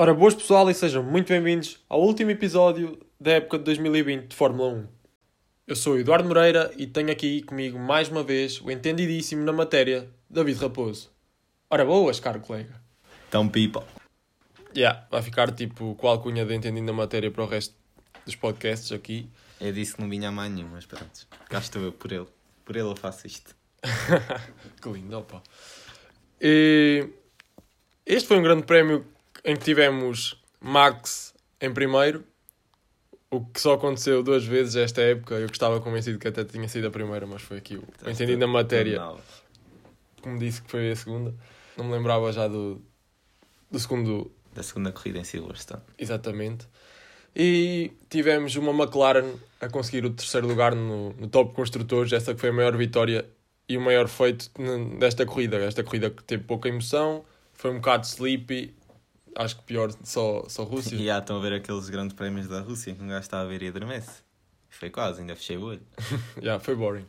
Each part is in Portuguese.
Ora, boas pessoal e sejam muito bem-vindos ao último episódio da época de 2020 de Fórmula 1. Eu sou o Eduardo Moreira e tenho aqui comigo mais uma vez o entendidíssimo na matéria, David Raposo. Ora, boas, caro colega. Então, people. Yeah, vai ficar tipo com a alcunha de entendido na matéria para o resto dos podcasts aqui. Eu disse que não vinha a mais nenhum, mas pronto. Cá estou eu por ele. Por ele eu faço isto. que lindo, opa. E este foi um grande prémio em que tivemos Max em primeiro, o que só aconteceu duas vezes esta época. Eu estava convencido que até tinha sido a primeira, mas foi aqui o Estás entendido na matéria. Como disse que foi a segunda. Não me lembrava já do, do segundo Da segunda corrida em Silverstone. Exatamente. E tivemos uma McLaren a conseguir o terceiro lugar no, no top construtores, essa que foi a maior vitória e o maior feito desta corrida. Esta corrida que teve pouca emoção, foi um bocado sleepy, acho que pior só, só Rússia. E já estão a ver aqueles grandes prémios da Rússia que um gajo está a ver e adormece. Foi quase, ainda fechei o olho. Yeah, foi boring.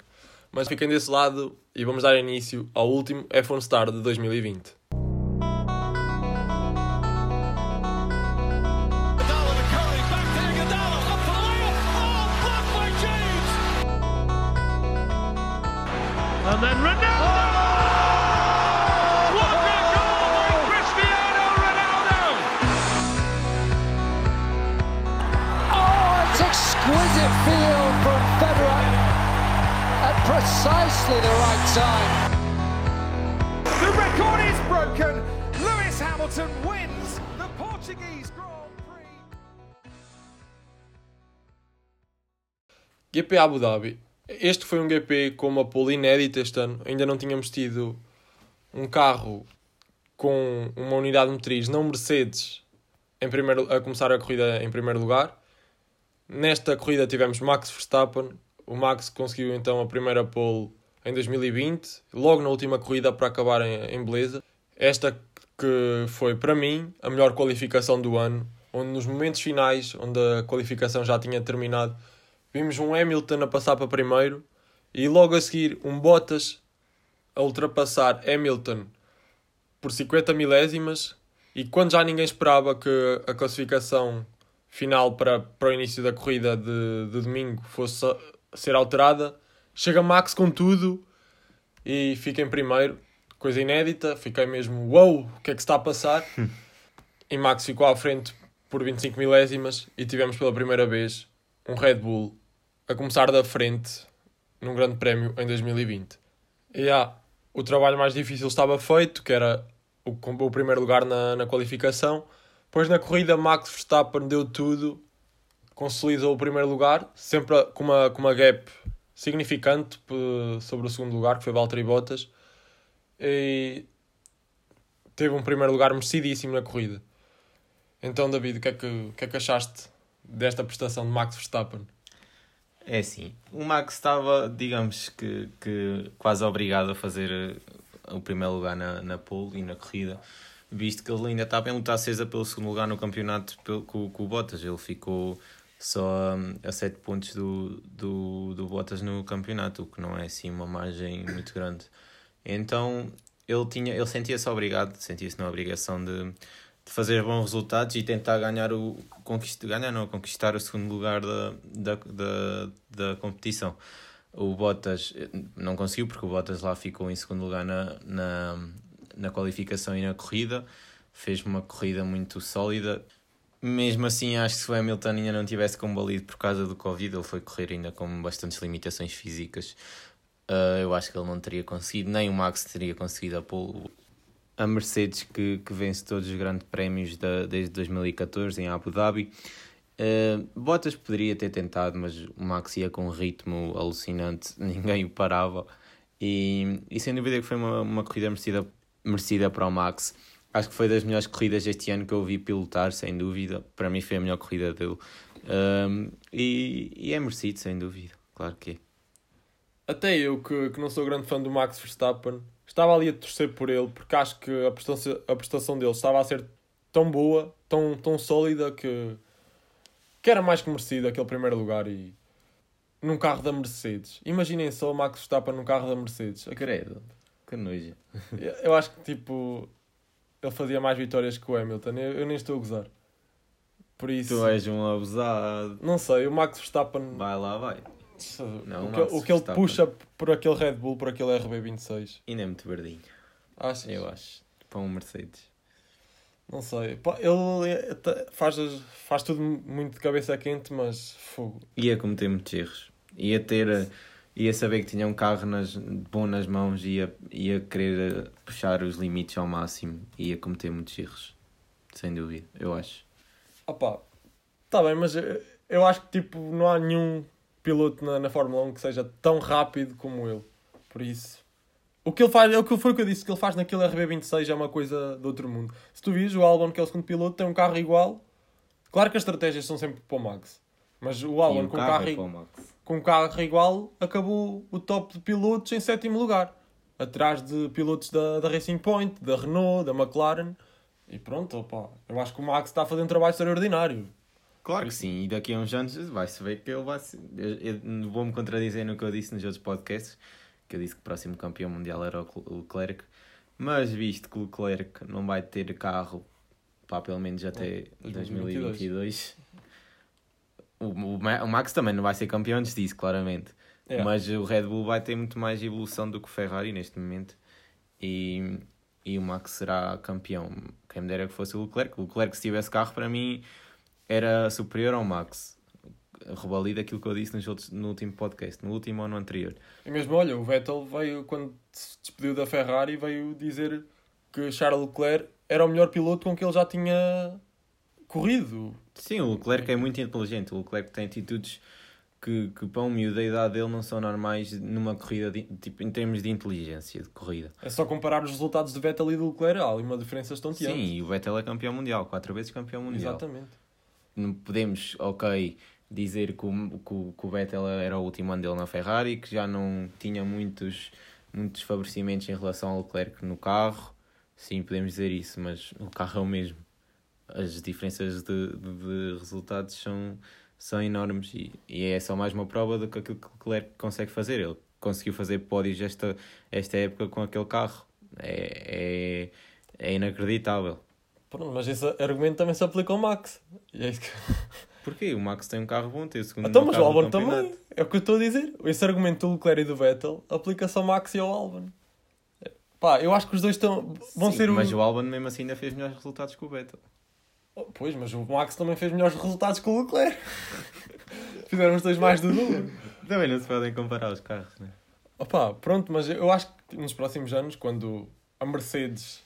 Mas fiquem desse lado e vamos dar início ao último F1 Star de 2020. Iguodala to Curry, precisely the right time. The record is broken. Lewis Hamilton wins the Portuguese Grand Prix. GP Abu Dhabi. Este foi um GP com uma pole inédita este ano. Ainda não tínhamos tido um carro com uma unidade motriz não Mercedes em primeiro, a começar a corrida em primeiro lugar. Nesta corrida tivemos Max Verstappen. O Max conseguiu então a primeira pole em 2020, logo na última corrida para acabar em, em beleza. Esta que foi para mim a melhor qualificação do ano, onde nos momentos finais, onde a qualificação já tinha terminado, vimos um Hamilton a passar para primeiro e logo a seguir um Bottas a ultrapassar Hamilton por 50 milésimas e quando já ninguém esperava que a classificação final para, para o início da corrida de, de domingo fosse ser alterada, chega Max com tudo e fica em primeiro, coisa inédita, fiquei mesmo, uou, o que é que está a passar? e Max ficou à frente por 25 milésimas e tivemos pela primeira vez um Red Bull a começar da frente num grande prémio em 2020. E ah, o trabalho mais difícil estava feito, que era o, o primeiro lugar na, na qualificação. Depois na corrida Max Verstappen deu tudo, consolidou o primeiro lugar, sempre com uma, com uma gap significante sobre o segundo lugar, que foi Valtteri Bottas. E teve um primeiro lugar merecidíssimo na corrida. Então, David, o que é que, que, é que achaste desta prestação de Max Verstappen? É assim, o Max estava, digamos que, que quase obrigado a fazer eh, o primeiro lugar na, na pole e na corrida, visto que ele ainda estava em luta acesa pelo segundo lugar no campeonato pelo, com, com o Bottas. Ele ficou só hum, a 7 pontos do, do, do Bottas no campeonato, o que não é assim uma margem muito grande. Então ele, tinha, ele sentia-se obrigado, sentia-se na obrigação de, de fazer bons resultados e tentar ganhar o conquist, ganhar não, conquistar o segundo lugar da, da, da, da competição. O Bottas eh, não conseguiu porque o Bottas lá ficou em segundo lugar na, na, na qualificação e na corrida. Fez uma corrida muito sólida. Mesmo assim, acho que se o Hamilton ainda não tivesse combalido por causa do Covid, ele foi correr ainda com bastantes limitações físicas. Uh, eu acho que ele não teria conseguido, nem o Max teria conseguido a pole. A Mercedes, que, que vence todos os grandes prémios da, desde 2014 em Abu Dhabi. Uh, Bottas poderia ter tentado, mas o Max ia com um ritmo alucinante, ninguém o parava. E, e sem dúvida que foi uma, uma corrida merecida, merecida para o Max. Acho que foi das melhores corridas este ano que eu vi pilotar, sem dúvida. Para mim foi a melhor corrida dele. Um, e, e é merecido, sem dúvida. Claro que é. Até eu, que, que não sou grande fã do Max Verstappen, estava ali a torcer por ele, porque acho que a prestação, a prestação dele estava a ser tão boa, tão, tão sólida, que, que era mais que merecido aquele primeiro lugar. E num carro da Mercedes. Imaginem só o Max Verstappen num carro da Mercedes. Credo. Que nojo. Eu acho que tipo. Ele fazia mais vitórias que o Hamilton. Eu, eu nem estou a gozar. Por isso, Tu és um abusado. não sei, o Max Verstappen, Vai lá, vai. Não, o, que, o que ele puxa por aquele Red Bull, por aquele RB26. Ainda é muito verdinho. Achas? Eu acho. Para um Mercedes. Não sei. Ele tá- faz, faz tudo muito de cabeça quente, mas fogo. Ia cometer muitos erros. Ia ter. Ia saber que tinha um carro nas, bom nas mãos e ia, ia querer eh, puxar os limites ao máximo. E ia cometer muitos erros. Sem dúvida, eu acho. Opá, tá bem, mas eu, eu acho que tipo, não há nenhum piloto na, na Fórmula 1 que seja tão rápido como ele. Por isso. O que ele faz, é o que foi o que eu disse, que ele faz naquele RB26 é uma coisa de outro mundo. Se tu vires, o Albon, que é o segundo piloto, tem um carro igual. Claro que as estratégias são sempre para o Max. Mas o Albon o com, um carro carro, é com um carro igual acabou o top de pilotos em sétimo lugar. Atrás de pilotos da, da Racing Point, da Renault, da McLaren. E pronto, opá, eu acho que o Max está a fazer um trabalho extraordinário. Claro que sim, e daqui a uns anos vai-se ver que ele vai ser. Eu, vou-me contradizer no que eu disse nos outros podcasts, que eu disse que o próximo campeão mundial era o Cle- o Leclerc, mas visto que o Leclerc não vai ter carro pá, pelo menos até 2022, o, o, o Max também não vai ser campeão antes disso, claramente. É. Mas o Red Bull vai ter muito mais evolução do que o Ferrari neste momento. E, e o Max será campeão. Quem me dera que fosse o Leclerc. O Leclerc, se tivesse carro, para mim, era superior ao Max. Revalida aquilo que eu disse nos outros, no último podcast, no último ou no anterior. E mesmo, olha, o Vettel veio, quando se despediu da Ferrari, veio dizer que Charles Leclerc era o melhor piloto com que ele já tinha corrido. Sim, o Leclerc é muito inteligente. O Leclerc tem atitudes que, que para um miúdo da idade dele não são normais numa corrida, de- tipo, em termos de inteligência de corrida. É só comparar os resultados de Vettel e do Leclerc, há uma diferença Sim, estonteante. e o Vettel é campeão mundial, quatro vezes campeão mundial. Exatamente. não podemos, ok, dizer que o, que, que o Vettel era o último ano dele na Ferrari, que já não tinha muitos, muitos favorecimentos em relação ao Leclerc no carro. Sim, podemos dizer isso, mas o carro é o mesmo. As diferenças de, de, de resultados são, são enormes e, e é só mais uma prova do que aquilo que o Leclerc consegue fazer. Ele conseguiu fazer pódios esta, esta época com aquele carro. É, é, é inacreditável. Pronto, mas esse argumento também se aplica ao Max. E é isso que... Porquê? O Max tem um carro bom, tem o segundo Então, mas o Albon também. É o que eu estou a dizer. Esse argumento do Leclerc e do Vettel aplica-se ao Max e ao Albon. Pá, eu acho que os dois estão, vão Sim, ser o... Mas o Albon mesmo assim ainda fez melhores resultados que o Vettel. Pois, mas o Max também fez melhores resultados que o Leclerc. Fizeram os dois mais do dobro. Também não se podem comparar os carros, né? Opa, pronto, mas eu acho que nos próximos anos, quando a Mercedes.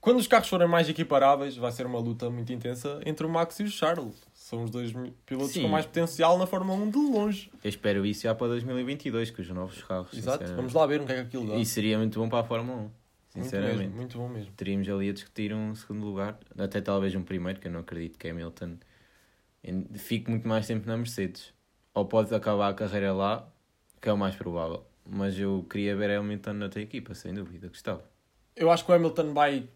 Quando os carros forem mais equiparáveis, vai ser uma luta muito intensa entre o Max e o Charles. São os dois pilotos Sim. com mais potencial na Fórmula 1 de longe. Eu espero isso já para 2022, com os novos carros. Exato, vamos lá ver o que é que aquilo dá. E seria muito bom para a Fórmula 1, muito sinceramente. mesmo, muito bom mesmo. Teríamos ali a discutir um segundo lugar, até talvez um primeiro, que eu não acredito que Hamilton em- fique muito mais tempo na Mercedes. Ou pode acabar a carreira lá, que é o mais provável. Mas eu queria ver Hamilton na tua equipa, sem dúvida, gostava. Eu acho que o Hamilton vai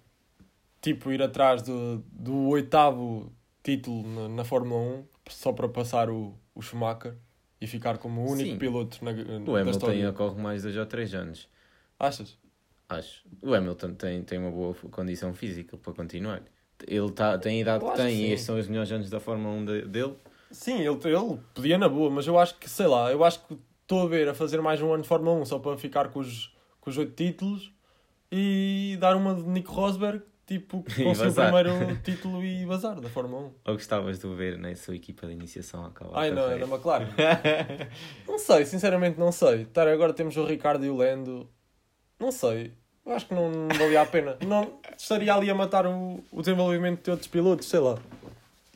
tipo ir atrás do, do oitavo título na, na Fórmula 1 só para passar o, o Schumacher e ficar como o único Sim. piloto na, O da Hamilton história. ainda corre mais dois ou três anos. Achas? Acho. O Hamilton tem, tem uma boa condição física para continuar. Ele tá, tem a idade Eu que tem que e estes são os melhores anos da Fórmula 1 de- dele. Sim, ele, ele podia na boa, mas eu acho que, sei lá, eu acho que estou a ver a fazer mais um ano de Fórmula 1 só para ficar com os, com os oito títulos e dar uma de Nico Rosberg, tipo, conseguir o vazar. primeiro título e bazar da Fórmula 1. Ou gostavas de ver na sua equipa de iniciação a acabar? Ai não, é da McLaren. não sei, sinceramente não sei. Tá, agora temos o Ricardo e o Lando. Não sei. Eu acho que não, não valia a pena. Não, estaria ali a matar o, o desenvolvimento de outros pilotos, sei lá.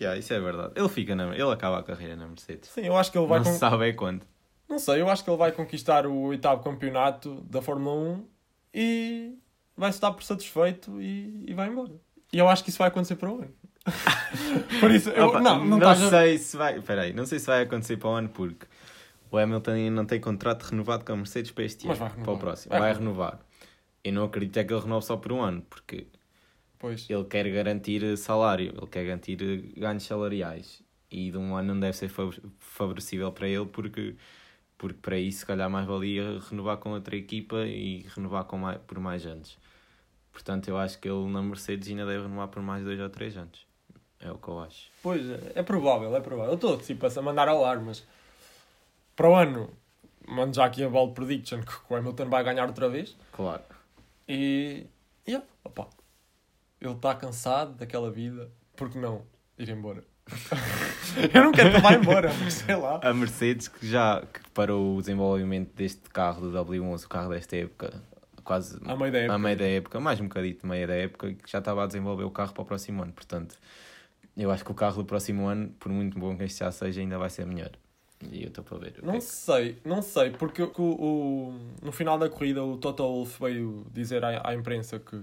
Yeah, isso é verdade. Ele fica na, ele acaba a carreira na Mercedes. Sim, eu acho que ele vai não con- sabe é quando. Não sei, eu acho que ele vai conquistar o oitavo campeonato da Fórmula 1 e vai estar por satisfeito e, e vai embora. E eu acho que isso vai acontecer para o ano. por isso, eu, Opa, não, não, a- sei se vai. Peraí, não sei se vai acontecer para o ano porque o Hamilton ainda não tem contrato renovado com a Mercedes para este ano. vai renovar. Para o próximo. Vai Vai, renovar. Eu não acredito é que ele renove só por um ano, porque Pois. ele quer garantir salário, ele quer garantir ganhos salariais. E de um ano não deve ser fav- favorecível para ele, porque, porque para isso, se calhar, mais valia renovar com outra equipa e renovar com mais, por mais anos. Portanto, eu acho que ele na Mercedes ainda deve renovar por mais dois ou três anos. É o que eu acho. Pois, é, é provável, é provável. Eu estou tipo, a mandar ao ar, mas para o ano, mando já aqui a bold prediction que o Hamilton vai ganhar outra vez. Claro. E, yeah, opa, ele está cansado daquela vida, porque não ir embora? eu não quero que ele vá embora, mas sei lá. A Mercedes, que já que parou o desenvolvimento deste carro do W11, o carro desta época, quase À meio da época. meio da época, mais um bocadito meio da época, que já estava a desenvolver o carro para o próximo ano. Portanto, eu acho que o carro do próximo ano, por muito bom que este já seja, ainda vai ser melhor. E eu estou para ver. Não é que- sei, não sei, porque o, o- no final da corrida o Toto Wolff veio dizer à, à imprensa que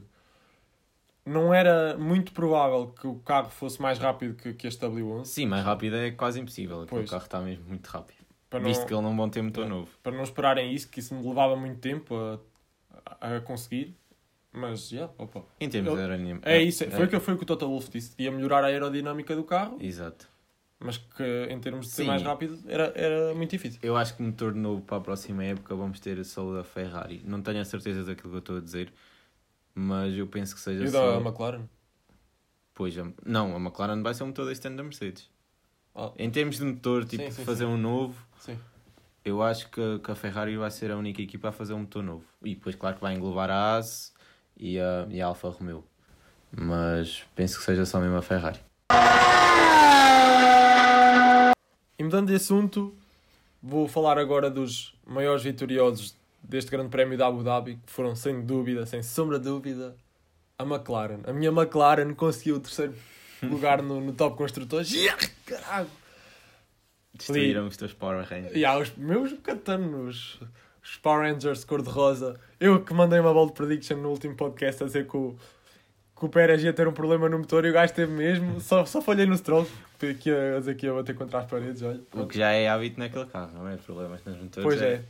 não era muito provável que o carro fosse mais rápido que, que este W11. Sim, mais rápido é quase impossível. porque. O carro está mesmo muito rápido. Para Visto não, que ele não vão ter motor Yeah. novo. para não esperarem isso, que isso me levava muito tempo a, a conseguir. Mas, yeah, opa. Em termos de aerodinâmica. É isso, foi, o que, foi o que o Toto Wolff disse. Ia melhorar a aerodinâmica do carro, Exato. Mas que em termos de ser Sim. mais rápido era, era muito difícil. Eu acho que motor novo para a próxima época vamos ter só o da Ferrari. Não tenho a certeza daquilo que eu estou a dizer, mas eu penso que seja E só. da McLaren? Pois, não, a McLaren vai ser o motor deste ano da Mercedes. Ah, Em termos de motor, tipo, Sim, sim, fazer um novo, eu acho que, que a Ferrari vai ser a única equipa a fazer um motor novo. E depois, claro, que vai englobar a AS e a, e a Alfa Romeo. Mas penso que seja só mesmo a Ferrari. E mudando de assunto, vou falar agora dos maiores vitoriosos deste Grande Prémio da Abu Dhabi, que foram sem dúvida, sem sombra de dúvida, a McLaren. A minha McLaren conseguiu o terceiro lugar no, no Top Construtores. Yeah, caralho! Destruíram os teus Power Rangers. E há os meus catanos, os Power Rangers cor-de-rosa. Eu que mandei uma bold prediction no último podcast a dizer que o, que o Pérez ia ter um problema no motor e o gajo teve mesmo. Só, só falhei no stroke, que ia que ia bater contra as paredes. Olha. O que já é hábito naquele carro, não é? Problemas nos motores. Pois é.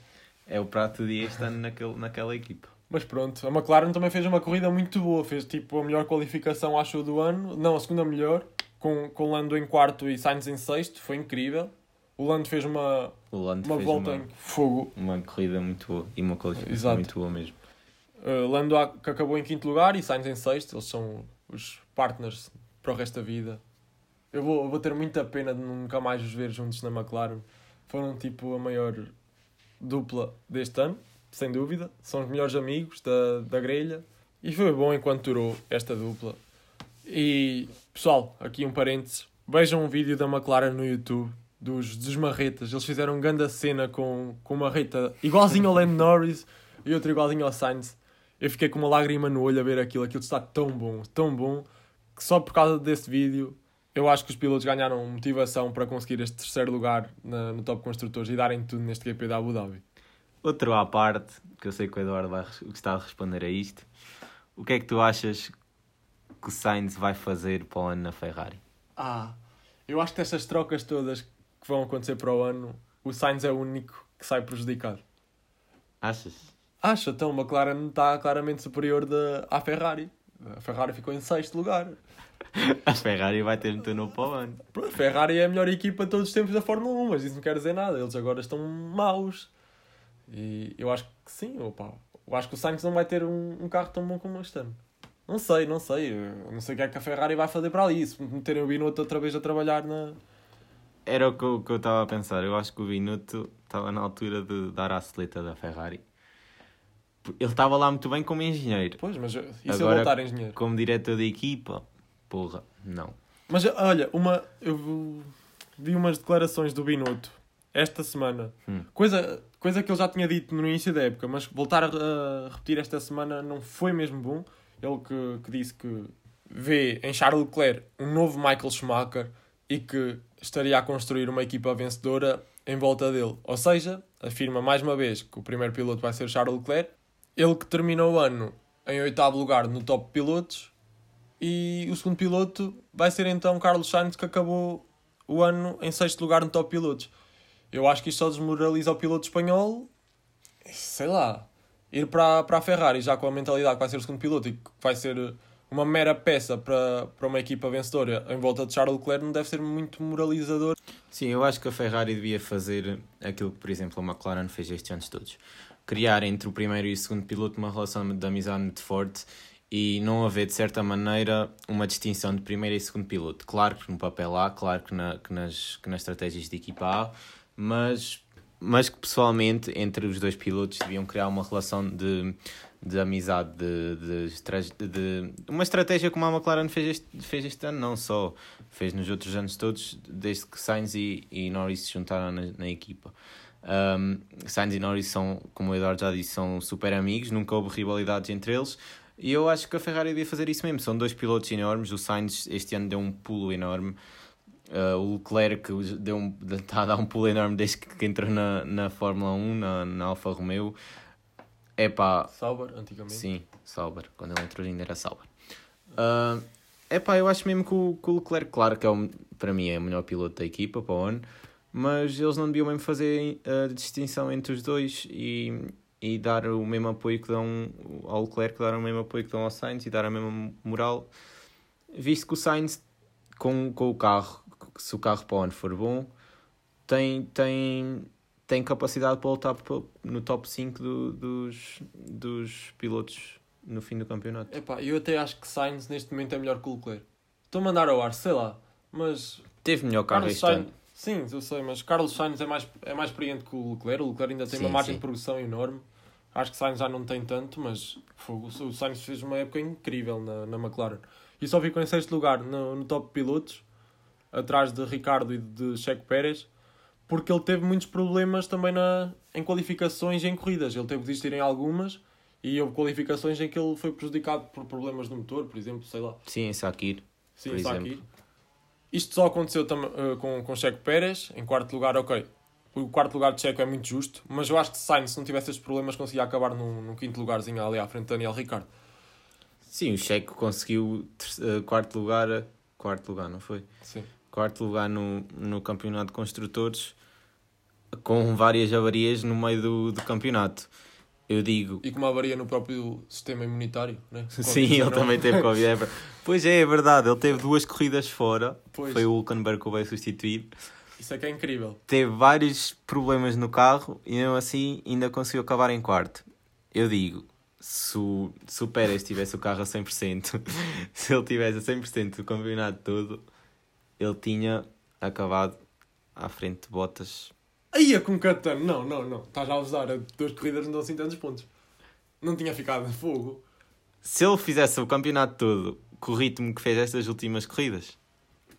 É o prato do dia este ano naquele, naquela equipa. Mas pronto, a McLaren também fez uma corrida muito boa. Fez tipo a melhor qualificação, acho, do ano. Não, a segunda melhor. Com, com Lando em quarto e Sainz em sexto. Foi incrível. O Lando fez uma, Lando uma fez volta uma, em fogo. uma corrida muito boa e uma qualificação Exato. muito boa mesmo. Uh, Lando que acabou em quinto lugar e Sainz em sexto. Eles são os partners para o resto da vida. Eu vou, eu vou ter muita pena de nunca mais os ver juntos na McLaren. Foram tipo a maior dupla deste ano, sem dúvida. São os melhores amigos da, da grelha. E foi bom enquanto durou esta dupla. E pessoal, aqui um parênteses. Vejam um vídeo da McLaren no YouTube dos, dos marretas. Eles fizeram grande cena com, com uma marreta igualzinho ao Lando Norris e outro igualzinho ao Sainz. Eu fiquei com uma lágrima no olho a ver aquilo. Aquilo está tão bom, tão bom, que só por causa desse vídeo eu acho que os pilotos ganharam motivação para conseguir este terceiro lugar na- no Top Construtores e darem tudo neste GP da Abu Dhabi. Outro à parte, que eu sei que o Eduardo vai gostar de responder a isto. O que é que tu achas que o Sainz vai fazer para o ano na Ferrari? Ah, eu acho que destas trocas todas que vão acontecer para o ano, o Sainz é o único que sai prejudicado. Achas? Acho, então, a McLaren está claramente superior da, à Ferrari. A Ferrari ficou em sexto lugar. A Ferrari vai ter motor novo para o ano. A Ferrari é a melhor equipa de todos os tempos da Fórmula 1, mas isso não quer dizer nada. Eles agora estão maus. E eu acho que sim, opa. Eu acho que o Sainz não vai ter um, um carro tão bom como este ano. Não sei, não sei. Eu não sei o que é que a Ferrari vai fazer para ali. Se meterem o Binotto outra vez a trabalhar na... Era o que eu que eu estava a pensar. Eu acho que o Binotto estava na altura de dar a seleta da Ferrari. Ele estava lá muito bem como engenheiro. Pois, mas e se ele Agora- voltar engenheiro? Como diretor da equipa, porra, não. Mas olha, uma, eu vi umas declarações do Binotto esta semana. Hum. Coisa, coisa que ele já tinha dito no início da época, mas voltar a, a repetir esta semana não foi mesmo bom. Ele que, que disse que vê em Charles Leclerc um novo Michael Schumacher e que estaria a construir uma equipa vencedora em volta dele. Ou seja, afirma mais uma vez que o primeiro piloto vai ser Charles Leclerc. Ele que terminou o ano em oitavo lugar no top pilotos e o segundo piloto vai ser então Carlos Sainz que acabou o ano em sexto lugar no top pilotos. Eu acho que isto só desmoraliza o piloto espanhol. Sei lá, ir para, para a Ferrari já com a mentalidade que vai ser o segundo piloto e que vai ser uma mera peça para, para uma equipa vencedora em volta de Charles Leclerc não deve ser muito moralizador. Sim, eu acho que a Ferrari devia fazer aquilo que, por exemplo, a McLaren fez estes anos todos. Criar entre o primeiro e o segundo piloto uma relação de amizade muito forte e não haver, de certa maneira, uma distinção de primeiro e segundo piloto. Claro que no papel há, claro que, na, que, nas, que nas estratégias de equipa há, mas, mas que pessoalmente entre os dois pilotos deviam criar uma relação de, de amizade, de, de, de, uma estratégia como a McLaren fez este, fez este ano, não só, fez nos outros anos todos, desde que Sainz e, e Norris se juntaram na, na equipa. Um, Sainz e Norris são, como o Eduardo já disse, são super amigos, nunca houve rivalidades entre eles. E eu acho que a Ferrari devia fazer isso mesmo. São dois pilotos enormes. O Sainz este ano deu um pulo enorme. Uh, o Leclerc deu um, está a dar um pulo enorme desde que, que entrou na, na Fórmula 1, na, na Alfa Romeo. É pá. Sauber, antigamente. Sim, Sauber. Quando ele entrou ainda era Sauber. Uh, é pá, eu acho mesmo que o, que o Leclerc, claro que é o, para mim é o melhor piloto da equipa para o ano, mas eles não deviam mesmo fazer a distinção entre os dois e, e dar o mesmo apoio que dão ao Leclerc, dar o mesmo apoio que dão ao Sainz e dar a mesma moral, visto que o Sainz com, com o carro, se o carro para o ano for bom, tem, tem, tem capacidade para lutar no top 5 do, dos, dos pilotos no fim do campeonato. Epá, eu até acho que Sainz neste momento é melhor que o Leclerc. Estou a mandar ao ar, sei lá, mas... Teve melhor carro Carlos este Sainz, ano. Sim, eu sei, mas Carlos Sainz é mais, é mais experiente que o Leclerc. O Leclerc ainda tem Sim, uma margem sim. de progressão enorme. Acho que Sainz já não tem tanto, mas fogo, o Sainz fez uma época incrível na, na McLaren. E só ficou em sexto lugar no, no top pilotos, atrás de Ricardo e de Checo Pérez, porque ele teve muitos problemas também na, em qualificações e em corridas. Ele teve de desistir em algumas e houve qualificações em que ele foi prejudicado por problemas no motor, por exemplo, sei lá. Sim, em Sakir. Sim, por está exemplo. Isto só aconteceu eh, com, com Checo Pérez, em quarto lugar, ok. O quarto lugar de Checo é muito justo, mas eu acho que Sainz, se não tivesse estes problemas, conseguia acabar num, num quinto lugarzinho ali à frente de Daniel Ricciardo. Sim, o Checo conseguiu eh, quarto lugar. Quarto lugar, não foi? Sim. Quarto lugar no, no campeonato de construtores com várias avarias no meio do, do campeonato. Eu digo. E com uma avaria no próprio sistema imunitário, né? Sim, ele Covid-19. também teve Covid. é Pois é, é verdade. Ele teve duas corridas fora. Pois. Foi o Hulkenberg que o veio substituir. Isso é que é incrível. Teve vários problemas no carro e mesmo assim ainda conseguiu acabar em quarto. Eu digo, se o, se o Pérez tivesse o carro a 100%, se ele tivesse a 100% do campeonato todo, ele tinha acabado à frente de Bottas. Aí é com Catano. Não, não, não. Estás a usar. Duas corridas não dão assim tantos pontos. Não tinha ficado fogo. Se ele fizesse o campeonato todo com o ritmo que fez estas últimas corridas,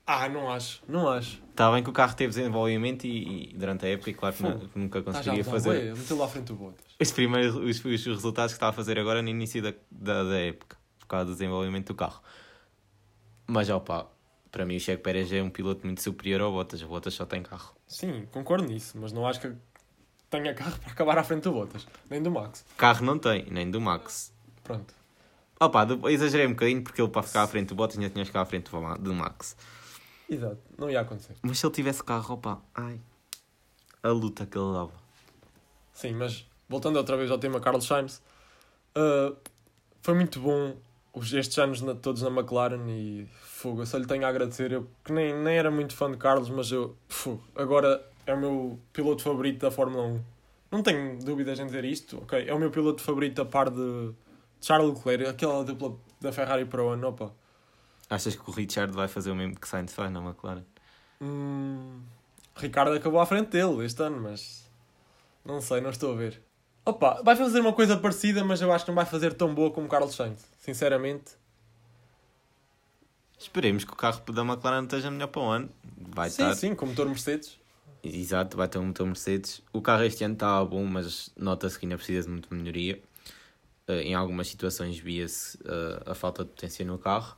Ah, não acho. Não acho. está bem que o carro teve desenvolvimento e, e durante a época, e claro que, que nunca Estás a conseguiria usar. fazer Ué, meteu lá à frente do Bottas. os primeiros os, os resultados que está a fazer agora no início da, da, da época, por causa do desenvolvimento do carro. Mas, opa, para mim o Checo Pérez é um piloto muito superior ao Bottas. O Bottas só tem carro. Sim, concordo nisso, mas não acho que tenha carro para acabar à frente do Bottas, nem do Max. Carro não tem, nem do Max. Pronto. Opa, exagerei um bocadinho porque ele para ficar à frente do Bottas ainda tinha que ficar à frente do Ma- do Max. Exato, não ia acontecer. Mas se ele tivesse carro, opa, ai, a luta que ele dava. Sim, mas voltando outra vez ao tema Carlos Sainz, uh, foi muito bom estes anos na- todos na McLaren e fogo, eu só lhe tenho a agradecer. Eu que nem, nem era muito fã de Carlos, mas eu fogo, agora é o meu piloto favorito da Fórmula 1. Não tenho dúvidas em dizer isto, ok? É o meu piloto favorito a par de Charles Leclerc, aquela dupla da Ferrari para o ano, opa. Achas que o Richard vai fazer o mesmo que Sainz faz na McLaren? Hum, Ricardo acabou à frente dele este ano, mas não sei, não estou a ver. Opa, vai fazer uma coisa parecida, mas eu acho que não vai fazer tão boa como Carlos Sainz. Sinceramente, Esperemos que o carro da McLaren esteja melhor para o ano. Vai sim, estar. sim, com motor Mercedes. Exato, vai ter um motor Mercedes. O carro este ano estava bom, mas nota-se que ainda precisa de muita melhoria. Eh, em algumas situações via-se eh, a falta de potência no carro.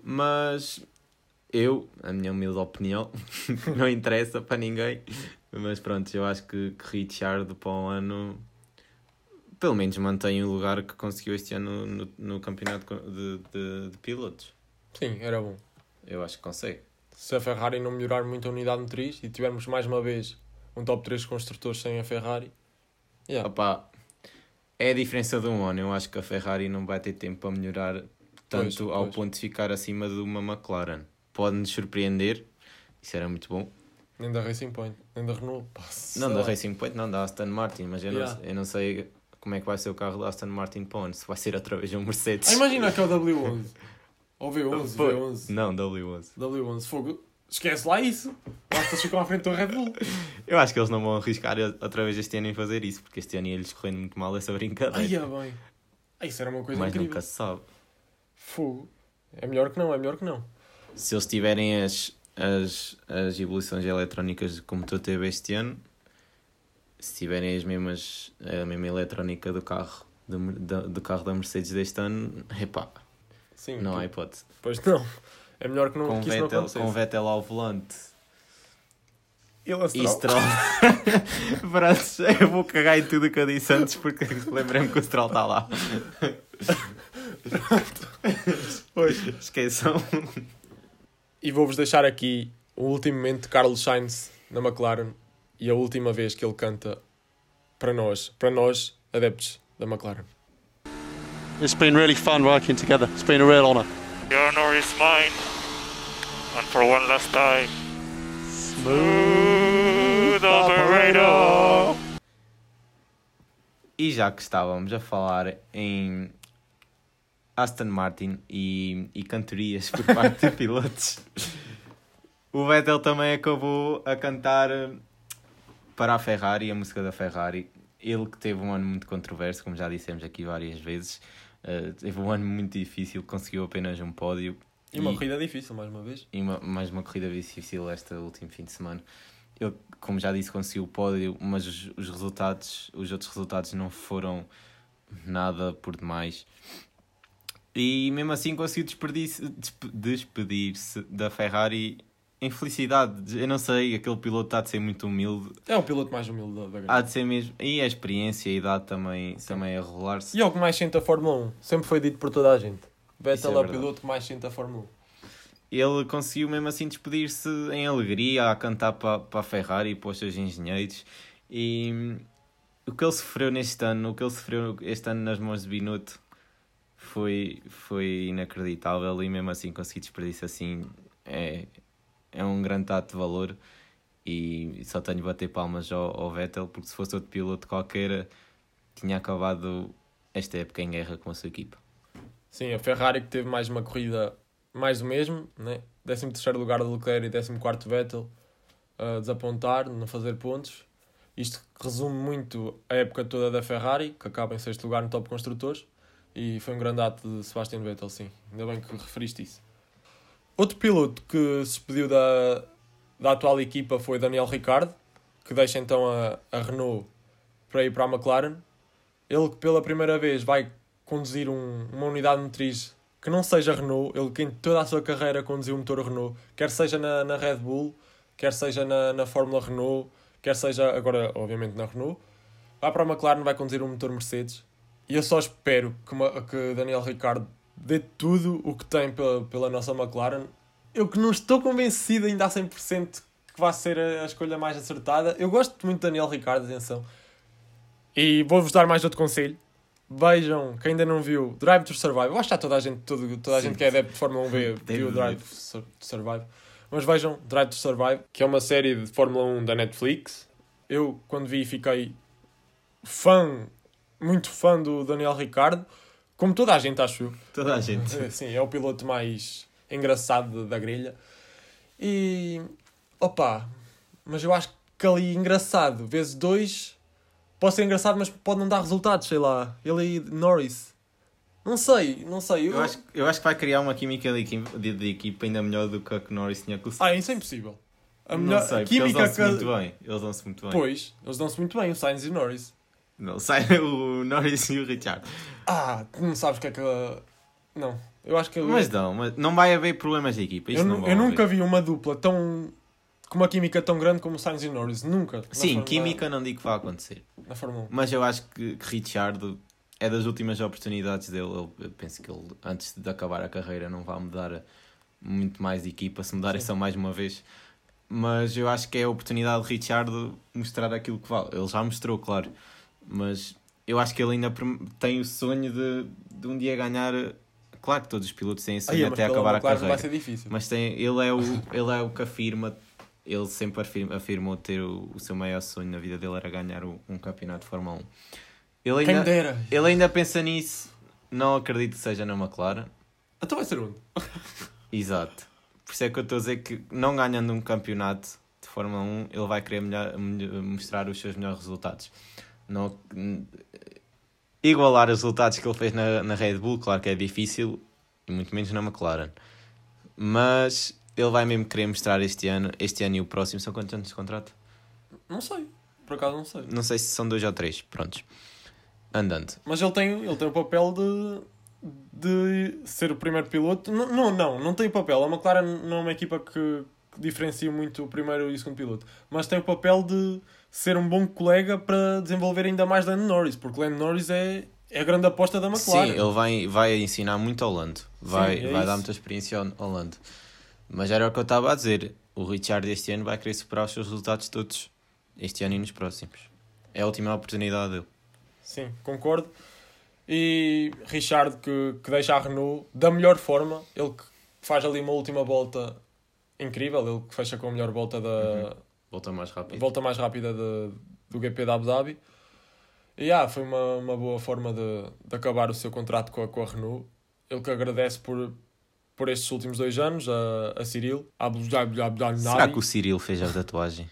Mas eu, a minha humilde opinião, não interessa para ninguém. Mas pronto, eu acho que, que Richard para o ano pelo menos mantém o lugar que conseguiu este ano no, no campeonato de, de, de pilotos. Sim, era bom. Eu acho que consegue. Se a Ferrari não melhorar muito a unidade motriz e tivermos mais uma vez um top 3 construtores sem a Ferrari, yeah. Opa, é a diferença de um ano. Eu acho que a Ferrari não vai ter tempo para melhorar tanto Pois, ao pois. ponto de ficar acima de uma McLaren. Pode-nos surpreender, isso era muito bom. nem da Racing Point, nem da Renault. Não da. Racing Point, não da Aston Martin, mas eu, Yeah. não, eu não sei como é que vai ser o carro da Aston Martin para onde? Se vai ser outra vez um Mercedes. Ah, imagina que é o W11. Ou V11, Foi. V11. Não, W11. W11, fogo. Esquece lá isso. Basta ficam à frente do Red Bull. Eu acho que eles não vão arriscar outra vez este ano em fazer isso, porque este ano ia-lhes correndo muito mal essa brincadeira. Ai, é bem. Ah, isso era uma coisa Mas incrível. nunca se sabe. Fogo. É melhor que não, é melhor que não. Se eles tiverem as, as, as evoluções eletrónicas como tu teve este ano, se tiverem as mesmas, a mesma eletrónica do carro, do, do carro da Mercedes deste ano, epá, Sim. não há hipótese. Pois não. É melhor que, não, Com que isso não Vettel, acontecesse. com Vettel ao volante Ele e Stroll. Pronto, eu vou cagar em tudo o que eu disse antes porque lembrei-me que o Stroll está lá. Esqueçam. E vou-vos deixar aqui o último momento de Carlos Sainz na McLaren e a última vez que ele canta para nós, para nós, adeptos da McLaren. It's been really fun working together. It's been a real honour. The honor is mine. And for one last time. Smooth operator. E já que estávamos a falar em Aston Martin e, e cantorias por parte de pilotos, o Vettel também acabou a cantar para a Ferrari, a música da Ferrari. Ele que teve um ano muito controverso, como já dissemos aqui várias vezes, eh, teve um ano muito difícil, conseguiu apenas um pódio. E uma corrida difícil, mais uma vez. e uma- mais uma corrida difícil este último fim de semana. Ele, como já disse, conseguiu o pódio, mas os, os resultados, os outros resultados não foram nada por demais. E mesmo assim conseguiu despedir-se despe- despedir-se da Ferrari em felicidade. Eu não sei, aquele piloto está de ser muito humilde. É o piloto mais humilde da, grelha. Há de ser mesmo. E a experiência e a idade também, também a rolar-se. E é o que mais sente a Fórmula 1. Sempre foi dito por toda a gente. Vettel Isso é é, o piloto que mais sente a Fórmula 1. ele conseguiu mesmo assim despedir-se em alegria a cantar para, para a Ferrari e para os seus engenheiros e hum, o que ele sofreu neste ano, o que ele sofreu este ano nas mãos de Binotto foi, foi inacreditável e mesmo assim conseguir despedir-se assim é, é um grande ato de valor e só tenho de bater palmas ao, ao Vettel porque se fosse outro piloto qualquer tinha acabado esta época em guerra com a sua equipa. Sim, a Ferrari que teve mais uma corrida, mais o mesmo, né? 13 lugar de Leclerc e 14 Vettel, a desapontar, não fazer pontos. Isto resume muito a época toda da Ferrari, que acaba em sexto lugar no top construtores, e foi um grande ato de Sebastian Vettel, sim. Ainda bem que referiste isso. Outro piloto que se despediu da, da atual equipa foi Daniel Ricciardo, que deixa então a, a Renault para ir para a McLaren. Ele que pela primeira vez vai conduzir um- uma unidade motriz que não seja Renault, ele que em toda a sua carreira conduziu um motor Renault, quer seja na, na Red Bull, quer seja na, na Fórmula Renault, quer seja agora, obviamente, na Renault, vai para a McLaren, vai conduzir um motor Mercedes. E eu só espero que, que Daniel Ricciardo dê tudo o que tem pela, pela nossa McLaren. Eu que não estou convencido ainda a 100% que vai ser a, a escolha mais acertada. Eu gosto muito de Daniel Ricciardo, atenção. E vou-vos dar mais outro conselho. Vejam, quem ainda não viu, Drive to Survive. Eu acho que já toda a gente, todo, toda a Sim. gente que é adepto de Fórmula 1 vê, viu. Drive to Survive. Mas vejam Drive to Survive, que é uma série de Fórmula 1 da Netflix. Eu, quando vi, fiquei fã, muito fã do Daniel Ricciardo. Como toda a gente, acho eu. Toda a gente. É, Sim, é o piloto mais engraçado da grelha. E. Opa, mas eu acho que ali engraçado, vezes dois, pode ser engraçado, mas pode não dar resultados, sei lá. Ele e Norris. Não sei, não sei. Eu, Eu acho, eu acho que vai criar uma química de equipa, de, de equipa ainda melhor do que a que Norris tinha com o Ah, isso é impossível. A Não melhor sei, a porque eles química dão-se que. muito bem. Eles dão-se muito bem. Pois, eles dão-se muito bem, o Sainz e o Norris. Não, sai o Norris e o Richard. Ah, tu não sabes o que é que. Não, eu acho que. Mas não, mas não vai haver problemas de equipa. Isso eu não eu haver. nunca vi uma dupla tão. com uma química tão grande como o Sainz e Norris. Nunca. Sim, Fórmula- química não digo que vai acontecer. Na Fórmula 1. Mas eu acho que, que Richard é das últimas oportunidades dele. Ele- eu penso que ele, antes de acabar a carreira, não vai mudar muito mais de equipa. Se mudar é só mais uma vez. Mas eu acho que é a oportunidade de Richard mostrar aquilo que vale. Ele já mostrou, claro. Mas eu acho que ele ainda tem o sonho de, de um dia ganhar. Claro que todos os pilotos têm sonho mas até acabar a carreira. vai ser difícil. Mas tem, ele, é o, ele é o que afirma, ele sempre afirma, afirmou ter o, o seu maior sonho na vida dele era ganhar o- um campeonato de Fórmula 1. Ele Quem ainda, dera. ele ainda pensa nisso. Não acredito que seja na McLaren. Então vai ser onde? Exato. Por isso é que eu estou a dizer que, não ganhando um campeonato de Fórmula 1, ele vai querer melhor- mostrar os seus melhores resultados. Não, igualar os resultados que ele fez na, na Red Bull, claro que é difícil, e muito menos na McLaren. Mas ele vai mesmo querer mostrar este ano, este ano e o próximo. São quantos anos de contrato? Não sei. Por acaso não sei. Não sei se são dois ou três. Prontos. Andando. Mas ele tem, ele tem o papel de, de ser o primeiro piloto. Não, não, não, não tem o papel. A McLaren não é uma equipa que, que diferencia muito o primeiro e o segundo piloto. Mas tem o papel de ser um bom colega para desenvolver ainda mais Lando Norris. Porque Lando Norris é, é a grande aposta da McLaren. Sim, ele vai, vai ensinar muito ao Lando. Vai, Sim, é vai dar muita experiência ao, ao Lando. Mas era o que eu estava a dizer. O Richard este ano vai querer superar os seus resultados todos. Este ano e nos próximos. É a última oportunidade dele. Sim, concordo. E Richard que, que deixa a Renault da melhor forma. Ele que faz ali uma última volta incrível. Ele que fecha com a melhor volta da, Volta mais rápido. volta mais rápida de- do GP da Abu Dhabi. E ah, foi uma, uma boa forma de, de acabar o seu contrato com a, com a Renault. Ele que agradece por, por estes últimos dois anos a, a Cyril. A Abu Dhabi, Abu Dhabi, Será que o Cyril fez a tatuagem?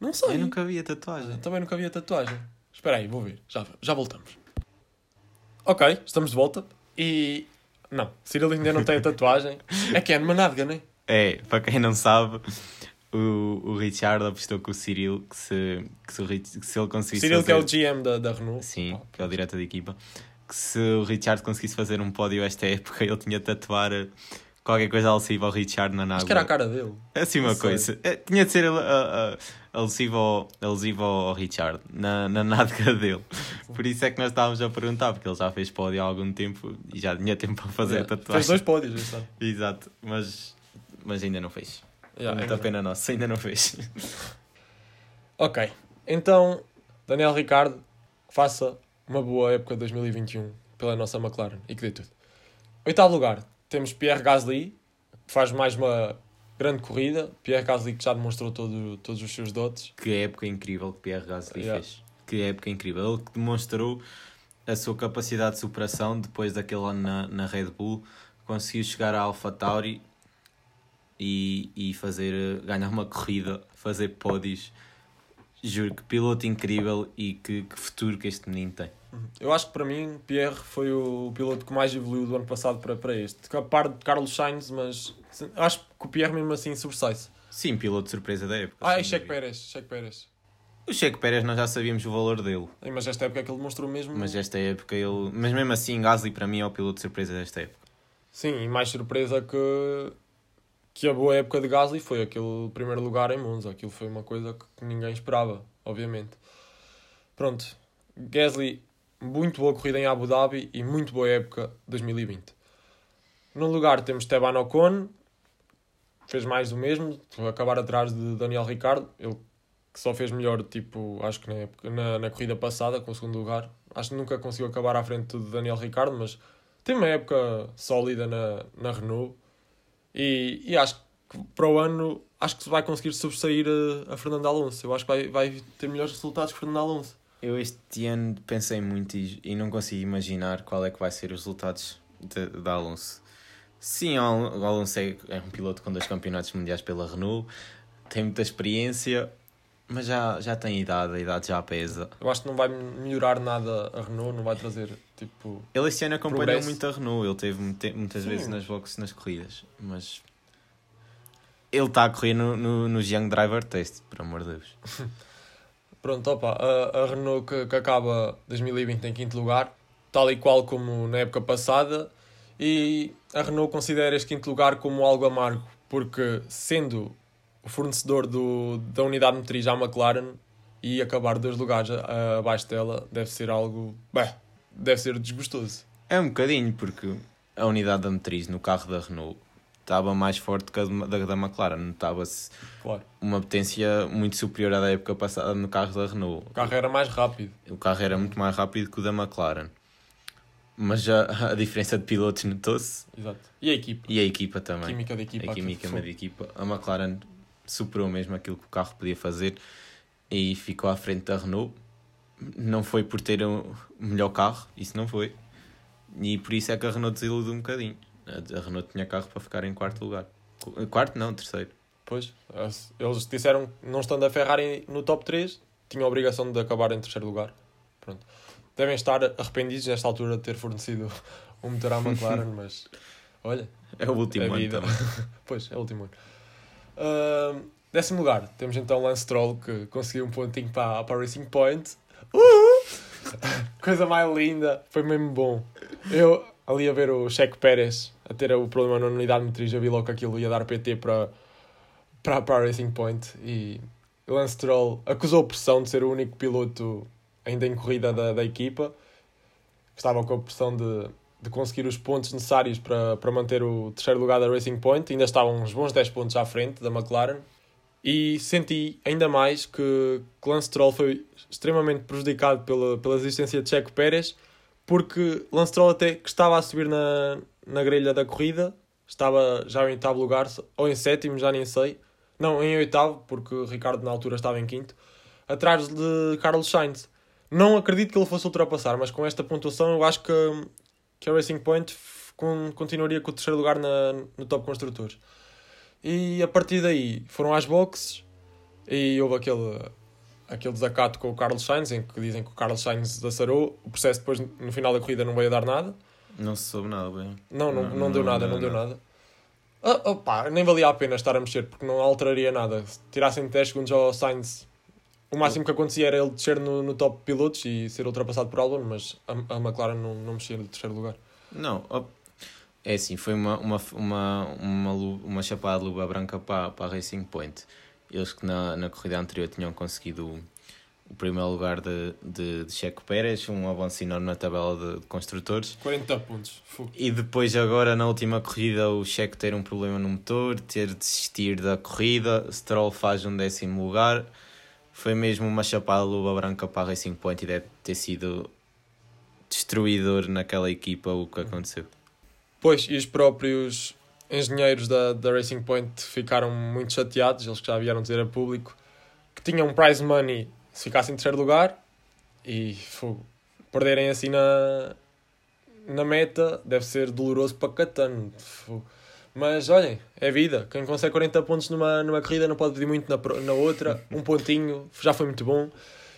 Não sei. Eu nunca vi a tatuagem. Também nunca vi a tatuagem. Espera aí, vou ver. Já, já voltamos. Ok, estamos de volta. E. Não, Cyril ainda não tem a tatuagem. É que é numa nádega, não é? É, para quem não sabe, o, o Richard apostou com o Cyril que se, que se, que se ele conseguisse Cyril que é fazer... o GM da, da Renault. Sim, que é o diretor de equipa. Que se o Richard conseguisse fazer um pódio esta época, ele tinha de tatuar eh, qualquer coisa alusiva ao Richard na Acho nádega. que era a cara dele. É assim uma coisa. É, tinha de ser uh, uh, alusivo, ao, alusivo ao Richard, na, na nádega dele. Por isso é que nós estávamos a perguntar, porque ele já fez pódio há algum tempo e já tinha tempo para fazer Yeah. tatuagem. Fez dois pódios. Exato, mas, mas ainda não fez. Yeah, Muita ainda. pena nossa, ainda não fez. Ok, então, Daniel Ricardo, faça uma boa época de 2021 pela nossa McLaren e que dê tudo. Oitavo lugar, temos Pierre Gasly, que faz mais uma grande corrida. Pierre Gasly que já demonstrou todo, todos os seus dotes. Que época incrível que Pierre Gasly Yeah. fez. Que época incrível. Ele que demonstrou a sua capacidade de superação depois daquele ano na, na Red Bull. Conseguiu chegar à Alpha Tauri e, e fazer, eh, ganhar uma corrida, fazer pódios. Juro que piloto incrível e que, que futuro que este menino tem. Eu acho que para mim, Pierre foi o piloto que mais evoluiu do ano passado para, para este. A par de Carlos Sainz, mas acho que o Pierre mesmo assim sobressai-se. Sim, piloto de surpresa da época. Ah, e Checo. Pérez, Checo Pérez. O Checo Pérez nós já sabíamos o valor dele. Mas esta época é que ele demonstrou mesmo. Mas esta época ele. Mas mesmo assim, Gasly para mim é o piloto de surpresa desta época. Sim, e mais surpresa que, que a boa época de Gasly foi aquele primeiro lugar em Monza. Aquilo foi uma coisa que ninguém esperava, obviamente. Pronto, Gasly, muito boa corrida em Abu Dhabi e muito boa época 2020. No lugar temos Esteban Ocon, fez mais do mesmo, acabar atrás de Daniel Ricciardo, ele que só fez melhor, tipo, acho que na, época, na, na corrida passada, com o segundo lugar. Acho que nunca conseguiu acabar à frente de Daniel Ricciardo, mas tem uma época sólida na, na Renault e, e acho que para o ano acho que vai conseguir sobressair a, a Fernando Alonso. Eu acho que vai, vai ter melhores resultados que Fernando Alonso. Eu este ano pensei muito e, e não consigo imaginar qual é que vai ser os resultados de Alonso. Sim, o Alonso é, é um piloto com dois campeonatos mundiais pela Renault, tem muita experiência, mas já, já tem idade, a idade já pesa. Eu acho que não vai melhorar nada a Renault, não vai trazer tipo. Ele este ano acompanhou Progresso. muito a Renault, ele teve muitas Sim. vezes nas boxes nas corridas, mas ele está a correr no, no, nos Young Driver Test, por amor de Deus. Pronto, opa, a, a Renault que, que acaba 2020 em quinto lugar, tal e qual como na época passada, e a Renault considera este quinto lugar como algo amargo, porque sendo o fornecedor do, da unidade motriz à McLaren e acabar dois lugares a- a- abaixo dela deve ser algo. Bem, deve ser desgostoso. É um bocadinho, porque a unidade da matriz no carro da Renault estava mais forte que a da, da, McLaren. Notava-se Claro. uma potência muito superior à da época passada no carro da Renault. O carro era mais rápido. O carro era muito mais rápido que o da McLaren. Mas já a diferença de pilotos notou-se. Exato. E a equipa? E a equipa também. A química da equipa. a química da equipa. A McLaren superou mesmo aquilo que o carro podia fazer e ficou à frente da Renault. não foi por ter um melhor carro, isso não foi. E por isso é que a Renault desilude um bocadinho. A Renault tinha carro para ficar em quarto lugar. Qu- Quarto não, terceiro. Pois, eles disseram que não estando a Ferrari no top 3, tinham a obrigação de acabar em terceiro lugar. Pronto. Devem estar arrependidos nesta altura de ter fornecido um motor à McLaren, mas olha, É o último ano também. pois, é o último ano. Ahm, décimo lugar, temos então Lance Stroll que conseguiu um pontinho para, para Racing Point. Uhul! Coisa mais linda, foi mesmo bom. Eu ali a ver o Checo Pérez a ter o problema na unidade motriz, eu vi logo que aquilo ia dar PT para, para, para Racing Point e Lance Stroll acusou pressão de ser o único piloto ainda em corrida da, da equipa. Estava com a pressão de, de conseguir os pontos necessários para, para manter o terceiro lugar da Racing Point. Ainda estavam uns bons 10 pontos à frente da McLaren. E senti ainda mais que, Lance Stroll foi extremamente prejudicado pela, pela existência de Checo Pérez, porque Lance Stroll até que estava a subir na, na grelha da corrida, estava já em oitavo lugar, ou em sétimo, já nem sei. Não, em oitavo, porque Ricardo na altura estava em quinto, atrás de Carlos Sainz. Não acredito que ele fosse ultrapassar, mas com esta pontuação eu acho que, que a Racing Point con- continuaria com o terceiro lugar na, no top construtores. E a partir daí foram às boxes e houve aquele, aquele desacato com o Carlos Sainz, em que dizem que o Carlos Sainz açarou. O processo depois, no final da corrida, não veio a dar nada. Não se soube nada bem. Não, não, Não, não, deu não nada, deu não deu nada. Ah, opá, nem valia a pena estar a mexer, porque não alteraria nada. Se tirassem 10 segundos ao Sainz, o máximo que acontecia era ele descer no, no top pilotos e ser ultrapassado por Albon, mas a, a McLaren não, não mexia no terceiro lugar. Não, é assim, foi uma, uma, uma, uma, uma chapada de luva branca para, para a Racing Point. Eles que na, na corrida anterior tinham conseguido o, o primeiro lugar de, de, de Checo Pérez, um avanço enorme na tabela de, de construtores. 40 pontos. Fogo. E depois agora na última corrida o Checo ter um problema no motor, ter de desistir da corrida, Stroll faz um décimo lugar. Foi mesmo uma chapada luva branca para a Racing Point e deve ter sido destruidor naquela equipa o que aconteceu. Pois, e os próprios engenheiros da, da Racing Point ficaram muito chateados, eles que já vieram dizer a público, que tinham um prize money se ficassem em terceiro lugar e perderem assim na, na meta deve ser doloroso para Catano. Mas olhem, é vida. Quem consegue 40 pontos numa, numa corrida não pode pedir muito na, na outra. Um pontinho já foi muito bom.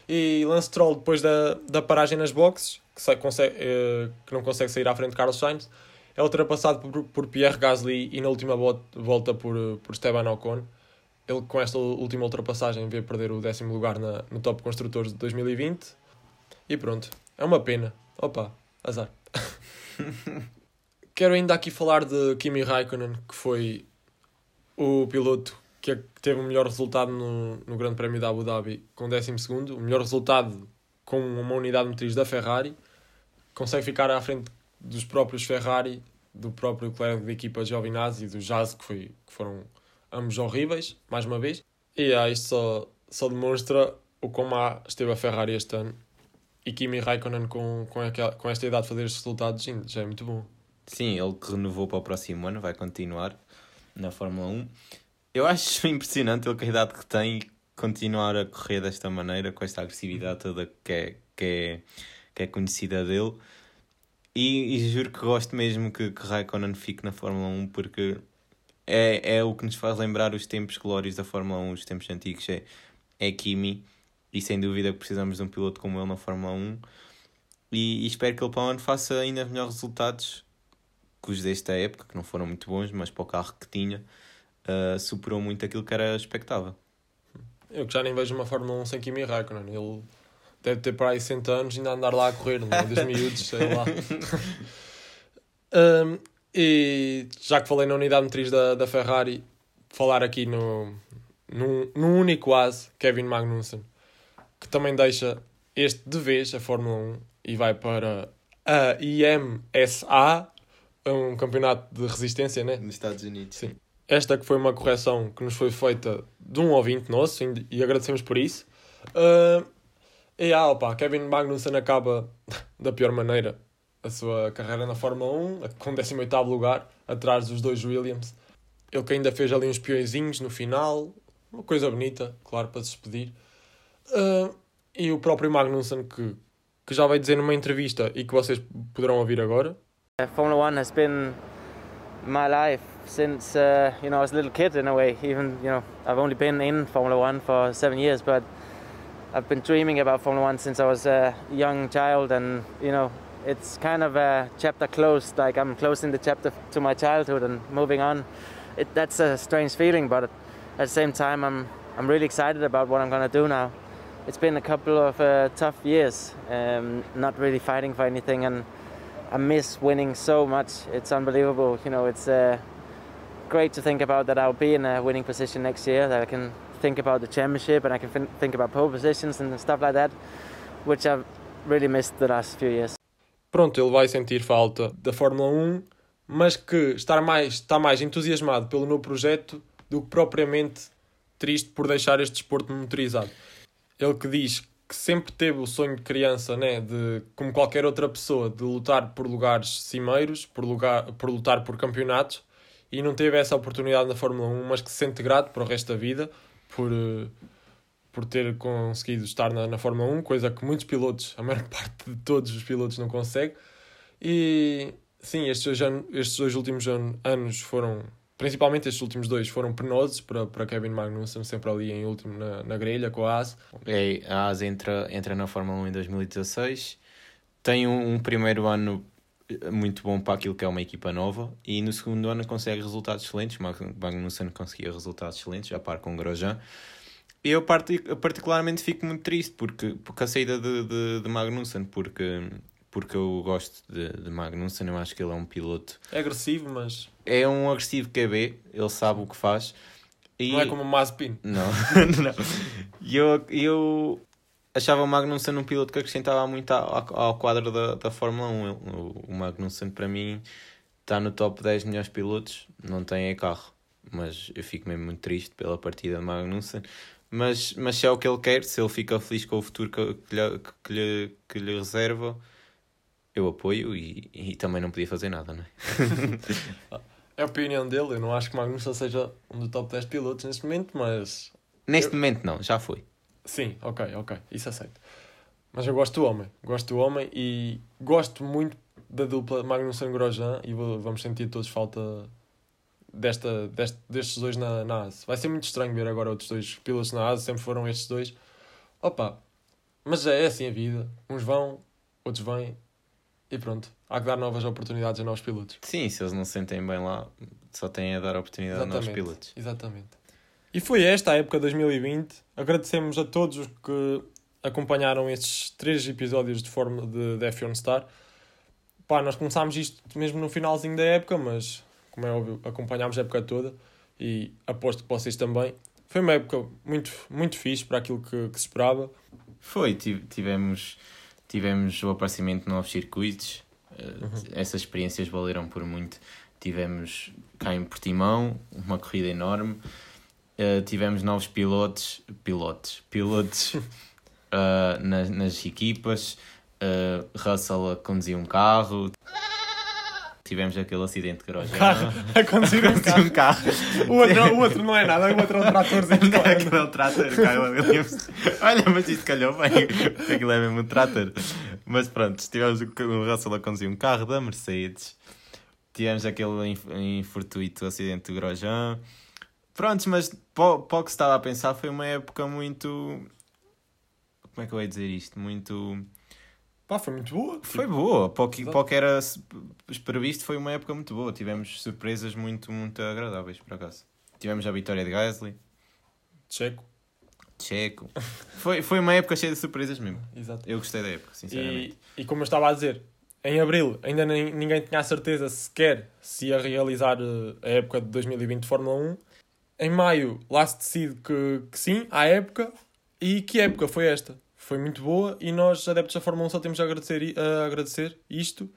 E Lance Troll, depois da, da paragem nas boxes, que, sai- consegue, eh, que não consegue sair à frente de Carlos Sainz, é ultrapassado por, por Pierre Gasly e na última vo- volta por, eh, por Esteban Ocon. Ele, com esta última ultrapassagem, veio perder o décimo lugar na, no Top Construtores de 2020. E pronto, é uma pena. Opa, azar. Quero ainda aqui falar de Kimi Raikkonen, que foi o piloto que teve o melhor resultado no, no Grande Prémio da Abu Dhabi com 12 segundo, o melhor resultado com uma unidade motriz da Ferrari, consegue ficar à frente dos próprios Ferrari, do próprio colega de equipa Giovinazzi e do Jazz, que, foi, que foram ambos horríveis, mais uma vez. E ah, isto só, só demonstra o quão má esteve a Ferrari este ano. E Kimi Raikkonen com, com, aquela, com esta idade fazer estes resultados já é muito bom. Sim, ele que renovou para o próximo ano, vai continuar na Fórmula 1. Eu acho impressionante ele com a idade que tem continuar a correr desta maneira, com esta agressividade toda que é, que é, que é conhecida dele. E, e juro que gosto mesmo que, que Raikkonen fique na Fórmula 1 porque é, é o que nos faz lembrar os tempos glórios da Fórmula 1, os tempos antigos. É, é Kimi e sem dúvida que precisamos de um piloto como ele na Fórmula 1. E, e espero que ele para o ano faça ainda melhores resultados que os desta época, que não foram muito bons, mas para o carro que tinha, uh, superou muito aquilo que era expectável. Eu que já nem vejo uma Fórmula 1 sem Kimi Raikkonen. Ele deve ter para aí 60 anos e ainda andar lá a correr, no meio dos miúdos, sei lá. Um, e já que falei na unidade motriz da, da Ferrari, falar aqui no, no, no único as, Kevin Magnussen, que também deixa este de vez a Fórmula 1 e vai para a IMSA, um campeonato de resistência, né? Nos Estados Unidos. Sim. Esta que foi uma correção que nos foi feita de um ouvinte nosso e agradecemos por isso. Uh, e ah, opa, Kevin Magnussen acaba da pior maneira a sua carreira na Fórmula 1, com 18º lugar, atrás dos dois Williams. Ele que ainda fez ali uns peõezinhos no final, uma coisa bonita, claro, para se despedir. Uh, E o próprio Magnussen, que, que já veio dizer numa entrevista e que vocês poderão ouvir agora. Uh, Formula One has been my life since uh, you know I was a little kid in a way. Even you know I've only been in Formula One for seven years, but I've been dreaming about Formula One since I was a young child, and you know it's kind of a chapter closed. Like I'm closing the chapter to my childhood and moving on. It, that's a strange feeling, but at the same time I'm I'm really excited about what I'm gonna do now. It's been a couple of uh, tough years, um, not really fighting for anything, and I miss winning so much. It's unbelievable. You know, it's uh, great to think about that I'll be in a winning position next year. That I can think about the championship and I can think about pole positions and stuff like that, which I've really missed the last few years. Pronto, ele vai sentir falta da Fórmula 1, mas que está mais, está mais entusiasmado pelo novo projeto do que propriamente triste por deixar este desporto motorizado. Ele que diz que sempre teve o sonho de criança, né, de, como qualquer outra pessoa, de lutar por lugares cimeiros, por, lugar, por lutar por campeonatos, e não teve essa oportunidade na Fórmula 1, mas que se sente grato para o resto da vida por, eh, por ter conseguido estar na, na Fórmula 1, coisa que muitos pilotos, a maior parte de todos os pilotos não consegue. E sim, estes dois, estes dois últimos an- anos foram, principalmente estes últimos dois, foram penosos para, para Kevin Magnussen, sempre ali em último na, na grelha com a AS. É, a AS entra, entra na Fórmula 1 em 2016, tem um, um primeiro ano muito bom para aquilo que é uma equipa nova e no segundo ano consegue resultados excelentes. Mag- Magnussen conseguia resultados excelentes, já par com Grosjean. E eu parti- particularmente fico muito triste porque, porque a saída de, de, de Magnussen, porque, porque eu gosto de, de Magnussen, eu acho que ele é um piloto. É agressivo, mas É um agressivo QB, ele sabe o que faz. E... não é como o Mazepin. Não, não. E eu, eu achava o Magnussen um piloto que acrescentava muito ao, ao quadro da, da Fórmula 1. Ele- O, o Magnussen, para mim, está no top 10 melhores pilotos. Não tem é carro. Mas eu fico mesmo muito triste pela partida de Magnussen. Mas, mas se é o que ele quer, se ele fica feliz com o futuro que, que, lhe, que, lhe, que lhe reserva, eu apoio e, e também não podia fazer nada, não é? É a opinião dele, eu não acho que Magnussen seja um dos top 10 pilotos neste momento, mas Neste momento, não, já foi. Sim, ok, ok, isso aceito. Mas eu gosto do homem, gosto do homem e gosto muito da dupla Magnussen-Grosjean e vou- vamos sentir todos falta desta, deste, destes dois na, na ASE. Vai ser muito estranho ver agora outros dois pilotos na ASE, sempre foram estes dois. Opa, mas é assim a vida. Uns vão, outros vêm e pronto. Há que dar novas oportunidades a novos pilotos. Sim, se eles não se sentem bem lá, só têm a dar oportunidade a novos pilotos. Exatamente. E foi esta a época 2020. Agradecemos a todos os que acompanharam estes três episódios de forma de, de F1 Star. Pá, nós começámos isto mesmo no finalzinho da época, mas como é óbvio, acompanhámos a época toda e aposto que vocês também. Foi uma época muito, muito fixe para aquilo que, que se esperava. Foi, ti- tivemos, tivemos o aparecimento de novos circuitos, eh, essas experiências valeram por muito. Tivemos cá em Portimão, uma corrida enorme, eh, tivemos novos pilotos, pilotos, pilotos eh, nas, nas equipas, eh, Russell a conduzir um carro, tivemos aquele acidente de Grosjean. A conduzir um carro. um carro. O outro, o outro não é nada, o outro é um tratorzinho. Não é aquele trator, Kyle Williams. Olha, mas isto calhou bem. Aquilo é mesmo um trator. Mas pronto, tivemos o Russell a conduzir um carro da Mercedes. Tivemos aquele inf- infortuito acidente do Grosjean. Prontos, mas para o que se estava a pensar foi uma época muito... Como é que eu ia dizer isto? Muito... Pá, foi muito boa. Foi boa, para o que, para o que era previsto foi uma época muito boa. Tivemos surpresas muito, muito agradáveis, por acaso. Tivemos a vitória de Gasly, Checo. Checo. Foi, foi uma época cheia de surpresas mesmo. Exato. Eu gostei da época, sinceramente. E, e como eu estava a dizer, em abril ainda nem, ninguém tinha a certeza sequer se ia realizar eh, a época de 2020 de Fórmula 1. Em maio lá se decide que, que sim, há época. E que época foi esta? Foi muito boa e nós, adeptos da Fórmula 1, só temos a agradecer, a agradecer isto.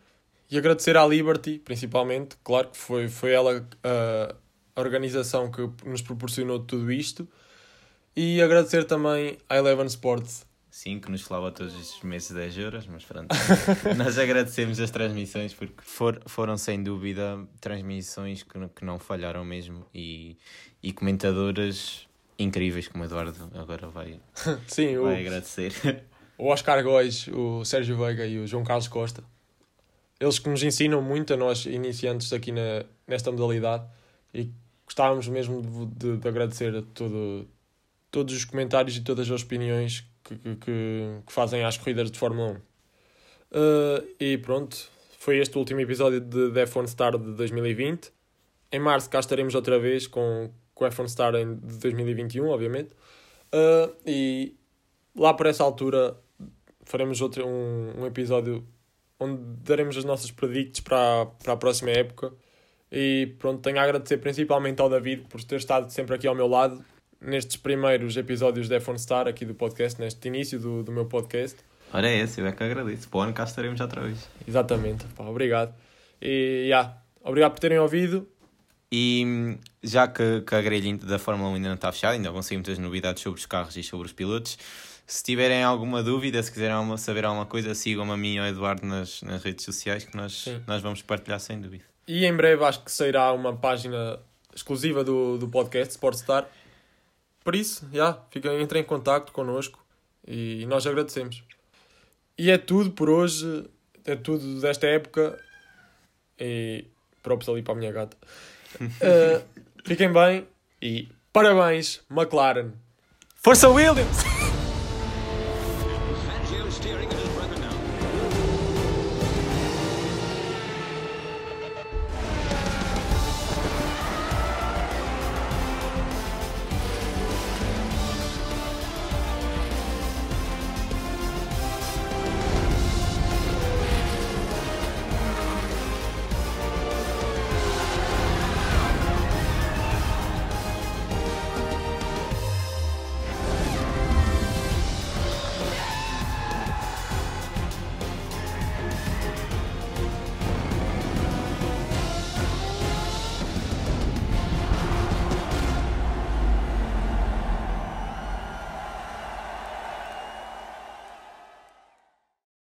E agradecer à Liberty, principalmente. Claro que foi, foi ela a, a organização que nos proporcionou tudo isto. E agradecer também à Eleven Sports, Sim, que nos falava todos estes meses 10 euros, mas pronto. Nós agradecemos as transmissões porque for, foram sem dúvida transmissões que, que não falharam mesmo e, e comentadoras incríveis, como o Eduardo agora vai, Sim, o, vai agradecer. o Oscar Góis, o Sérgio Veiga e o João Carlos Costa. Eles que nos ensinam muito a nós iniciantes aqui na, nesta modalidade e gostávamos mesmo de, de- de agradecer a todo, todos os comentários e todas as opiniões que, que, que- que fazem às corridas de Fórmula 1. Uh, e pronto, foi este o último episódio de The F1 Star de 2020. Em março cá estaremos outra vez com, com o F1 Star em, de 2021, obviamente. Uh, e lá por essa altura faremos outro, um, um episódio onde daremos as nossas predicts para, a- para a próxima época. E pronto, tenho a agradecer principalmente ao David por ter estado sempre aqui ao meu lado nestes primeiros episódios da F1 Star aqui do podcast, neste início do, do meu podcast. Ora é esse, eu é que agradeço. O ano cá estaremos outra vez. Exatamente, pá, obrigado. E já, obrigado por terem ouvido. E já que, que a grelha da Fórmula 1 ainda não está fechada, ainda vão sair muitas novidades sobre os carros e sobre os pilotos. Se tiverem alguma dúvida, se quiserem saber alguma coisa, sigam-me a mim ao Eduardo nas, nas redes sociais que nós, Sim. nós vamos partilhar sem dúvida. E em breve acho que sairá uma página exclusiva do, do podcast Sportstar. Por isso, já, fiquem, entrem em contato connosco e nós agradecemos. E é tudo por hoje, é tudo desta época. E próprios ali para a minha gata. Uh, fiquem bem e parabéns, McLaren. Força Williams!